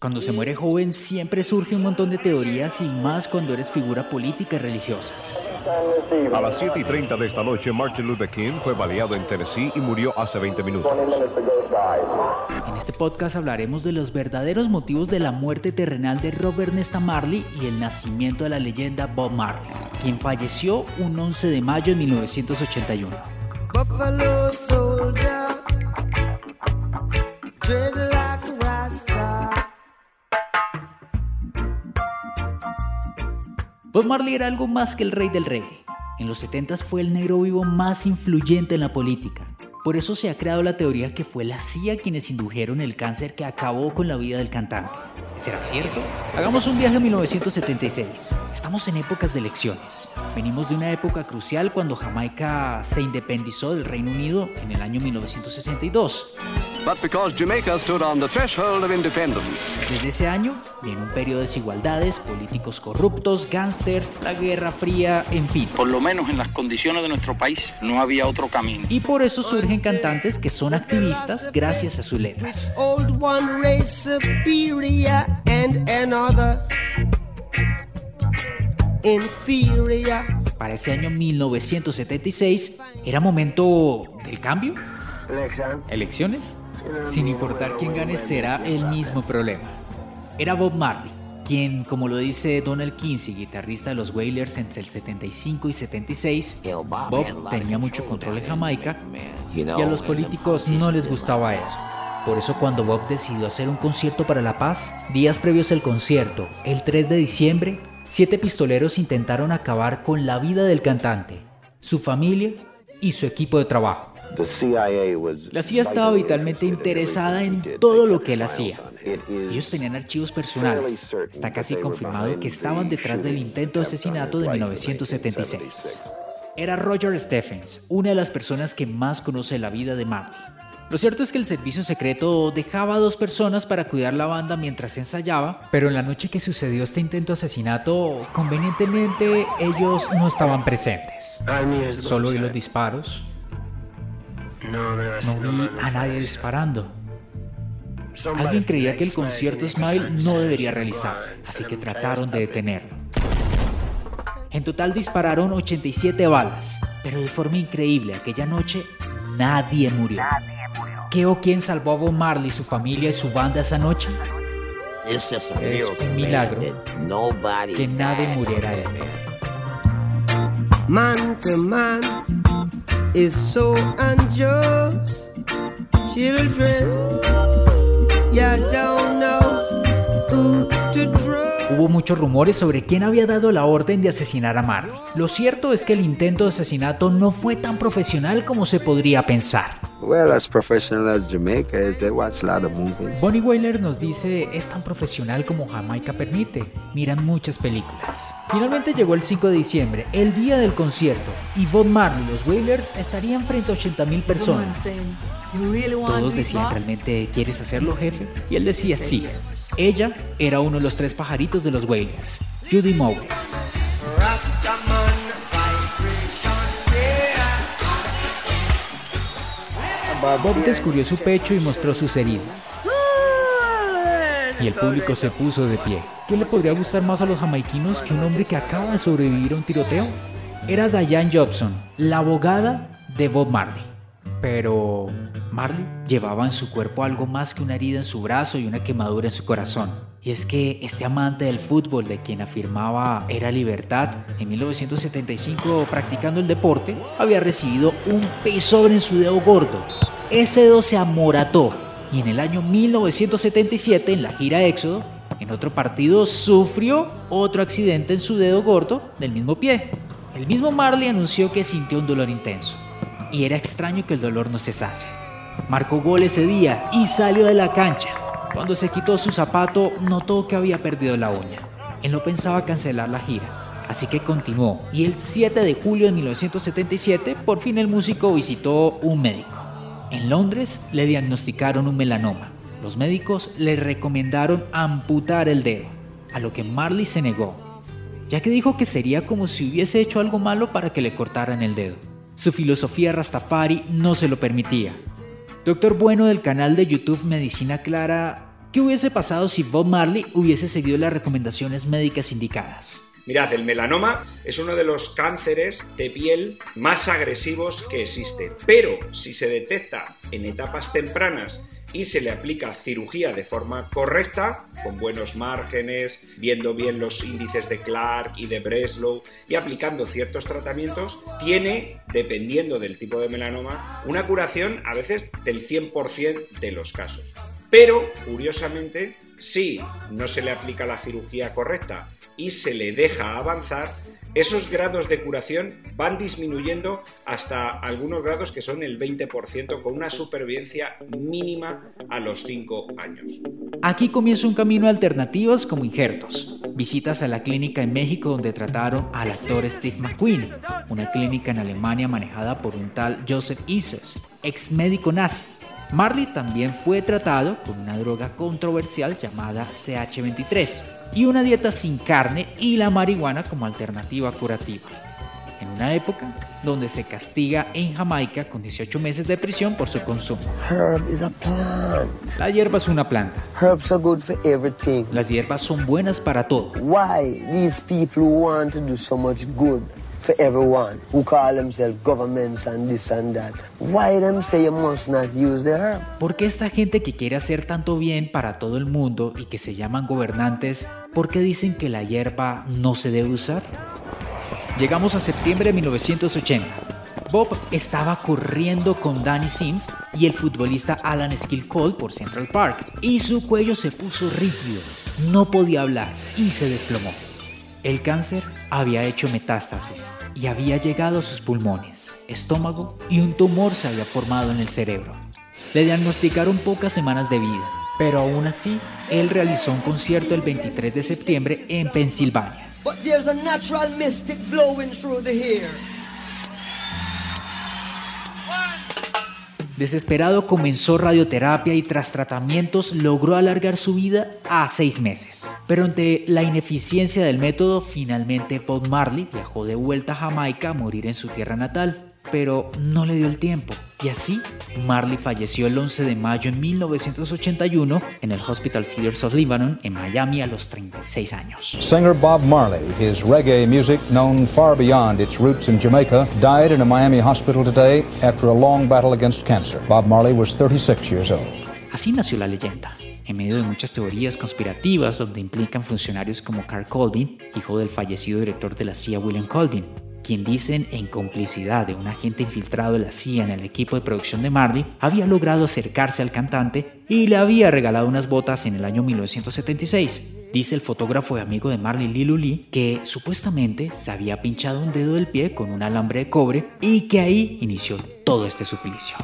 Cuando se muere joven siempre surge un montón de teorías y más cuando eres figura política y religiosa. A las 7 y 30 de esta noche, Martin Luther King fue baleado en Tennessee y murió hace 20 minutos. En este podcast hablaremos de los verdaderos motivos de la muerte terrenal de Robert Nesta Marley y el nacimiento de la leyenda Bob Marley, quien falleció un 11 de mayo de 1981. Bob Marley era algo más que el rey del reggae. En los 70 fue el negro vivo más influyente en la política. Por eso se ha creado la teoría que fue la CIA quienes indujeron el cáncer que acabó con la vida del cantante. ¿Será cierto? Hagamos un viaje a 1976. Estamos en épocas de elecciones. Venimos de una época crucial cuando Jamaica se independizó del Reino Unido en el año 1962. But because Jamaica stood on the threshold of independence. Desde ese año viene un periodo de desigualdades, políticos corruptos, gángsters, la Guerra Fría, en fin. por lo menos en las condiciones de nuestro país, no había otro camino. Y por eso surgen cantantes que son activistas gracias a sus letras. Old one race superior and another inferior. Para ese año 1976 era momento del cambio. ¿Elecciones? Sin importar quién gane será el mismo problema. Era Bob Marley, quien, como lo dice Donald Kinsey, guitarrista de los Wailers entre el 75 y 76, Bob tenía mucho control en Jamaica y a los políticos no les gustaba eso. Por eso cuando Bob decidió hacer un concierto para la paz, días previos al concierto, el 3 de diciembre, siete pistoleros intentaron acabar con la vida del cantante, su familia y su equipo de trabajo. La CIA estaba vitalmente interesada en todo lo que él hacía. Ellos tenían archivos personales. Está casi confirmado que estaban detrás del intento de asesinato de 1976. Era Roger Stephens, una de las personas que más conoce la vida de Marley. Lo cierto es que el servicio secreto dejaba a dos personas para cuidar la banda mientras ensayaba, pero en la noche que sucedió este intento de asesinato, convenientemente ellos no estaban presentes. Solo oí los disparos. No vi a nadie disparando. Alguien creía que el concierto Smile no debería realizarse, así que trataron de detenerlo. En total dispararon 87 balas, pero de forma increíble aquella noche nadie murió. ¿Qué o quién salvó a Bob Marley, su familia y su banda esa noche? Es Es un milagro que nadie muriera de él. Man to man is so. Children. Hubo muchos rumores sobre quién había dado la orden de asesinar a Marley. Lo cierto es que el intento de asesinato no fue tan profesional como se podría pensar. Well, as professional as Jamaica is, they watch a lot of movies. Bonnie Wailer nos dice, es tan profesional como Jamaica permite. Miran muchas películas. Finalmente llegó el 5 de diciembre, el día del concierto, y Bob Marley y los Wailers estarían frente a 80.000 personas. Todos decían, ¿realmente quieres hacerlo, jefe? Y él decía, sí. Ella era uno de los tres pajaritos de los Wailers, Judy Mower. Bob descubrió su pecho y mostró sus heridas. Y el público se puso de pie. ¿Qué le podría gustar más a los jamaiquinos que un hombre que acaba de sobrevivir a un tiroteo? Era Diane Jobson, la abogada de Bob Marley. Pero Marley llevaba en su cuerpo algo más que una herida en su brazo y una quemadura en su corazón. Y es que este amante del fútbol de quien afirmaba era libertad, en 1975 practicando el deporte, había recibido un pesobre en su dedo gordo. Ese dedo se amorató y en el año 1977 en la gira Éxodo, en otro partido sufrió otro accidente en su dedo gordo del mismo pie. El mismo Marley anunció que sintió un dolor intenso y era extraño que el dolor no cesase. Marcó gol ese día y salió de la cancha. Cuando se quitó su zapato, notó que había perdido la uña. Él no pensaba cancelar la gira, así que continuó. Y el 7 de julio de 1977, por fin el músico visitó un médico. En Londres le diagnosticaron un melanoma. Los médicos le recomendaron amputar el dedo, a lo que Marley se negó, ya que dijo que sería como si hubiese hecho algo malo para que le cortaran el dedo. Su filosofía Rastafari no se lo permitía. Doctor Bueno del canal de YouTube Medicina Clara, ¿qué hubiese pasado si Bob Marley hubiese seguido las recomendaciones médicas indicadas? Mirad, el melanoma es uno de los cánceres de piel más agresivos que existen, pero si se detecta en etapas tempranas y se le aplica cirugía de forma correcta, con buenos márgenes, viendo bien los índices de Clark y de Breslow y aplicando ciertos tratamientos, tiene, dependiendo del tipo de melanoma, una curación a veces del 100% de los casos. Pero, curiosamente, si no se le aplica la cirugía correcta y se le deja avanzar, esos grados de curación van disminuyendo hasta algunos grados que son el 20% con una supervivencia mínima a los 5 años. Aquí comienza un camino de alternativas como injertos, visitas a la clínica en México donde trataron al actor Steve McQueen, una clínica en Alemania manejada por un tal Joseph Ises, ex médico nazi Marley también fue tratado con una droga controversial llamada CH23 y una dieta sin carne y la marihuana como alternativa curativa. En una época donde se castiga en Jamaica con 18 meses de prisión por su consumo. La hierba es una planta. Las hierbas son buenas para todo. Why these people want to do so much good for everyone who call themselves governments and this and that. Why them say you must not use the herb? ¿Por qué esta gente que quiere hacer tanto bien para todo el mundo y que se llaman gobernantes, por qué dicen que la hierba no se debe usar? Llegamos a septiembre de 1980. Bob estaba corriendo con Danny Sims y el futbolista Alan Skill Cole por Central Park y su cuello se puso rígido, no podía hablar y se desplomó. El cáncer había hecho metástasis y había llegado a sus pulmones, estómago y un tumor se había formado en el cerebro. Le diagnosticaron pocas semanas de vida, pero aún así, él realizó un concierto el 23 de septiembre en Pensilvania. Desesperado comenzó radioterapia y tras tratamientos logró alargar su vida a seis meses. Pero ante la ineficiencia del método, finalmente Bob Marley viajó de vuelta a Jamaica a morir en su tierra natal pero no le dio el tiempo. Y así, Marley falleció el 11 de mayo de 1981 en el Hospital Cedars of Lebanon en Miami a los 36 años. Singer Bob Marley, his reggae music known far beyond its roots in Jamaica, died in a Miami hospital today after a long battle against cancer. Bob Marley was 36 years old. Así nació la leyenda en medio de muchas teorías conspirativas donde implican funcionarios como Carl Colvin, hijo del fallecido director de la CIA William Colvin, quien dicen en complicidad de un agente infiltrado de la CIA en el equipo de producción de Marley, había logrado acercarse al cantante y le había regalado unas botas en el año 1976. Dice el fotógrafo y amigo de Marley Lilu Lee que supuestamente se había pinchado un dedo del pie con un alambre de cobre y que ahí inició todo este suplicio.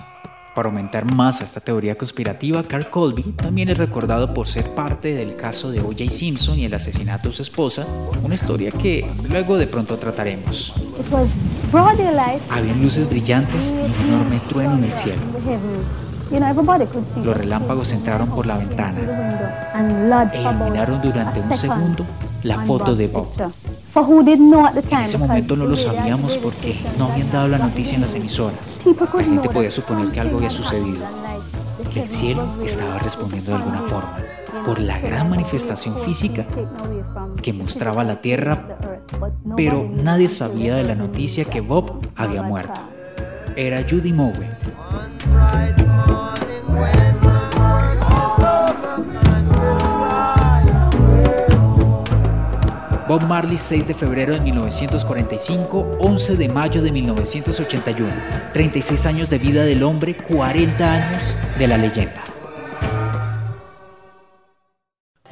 Para aumentar más esta teoría conspirativa, Carl Colby también es recordado por ser parte del caso de O.J. Simpson y el asesinato de su esposa, una historia que luego de pronto trataremos. Había luces brillantes y un enorme trueno en el cielo. Los relámpagos entraron por la ventana e iluminaron durante un segundo la foto de Bob. En ese momento no lo sabíamos porque no habían dado la noticia en las emisoras. La gente podía suponer que algo había sucedido, que el cielo estaba respondiendo de alguna forma por la gran manifestación física que mostraba la Tierra, pero nadie sabía de la noticia que Bob había muerto. Era Judy Mowat. Bob Marley 6 de febrero de 1945, 11 de mayo de 1981. 36 años de vida del hombre, 40 años de la leyenda.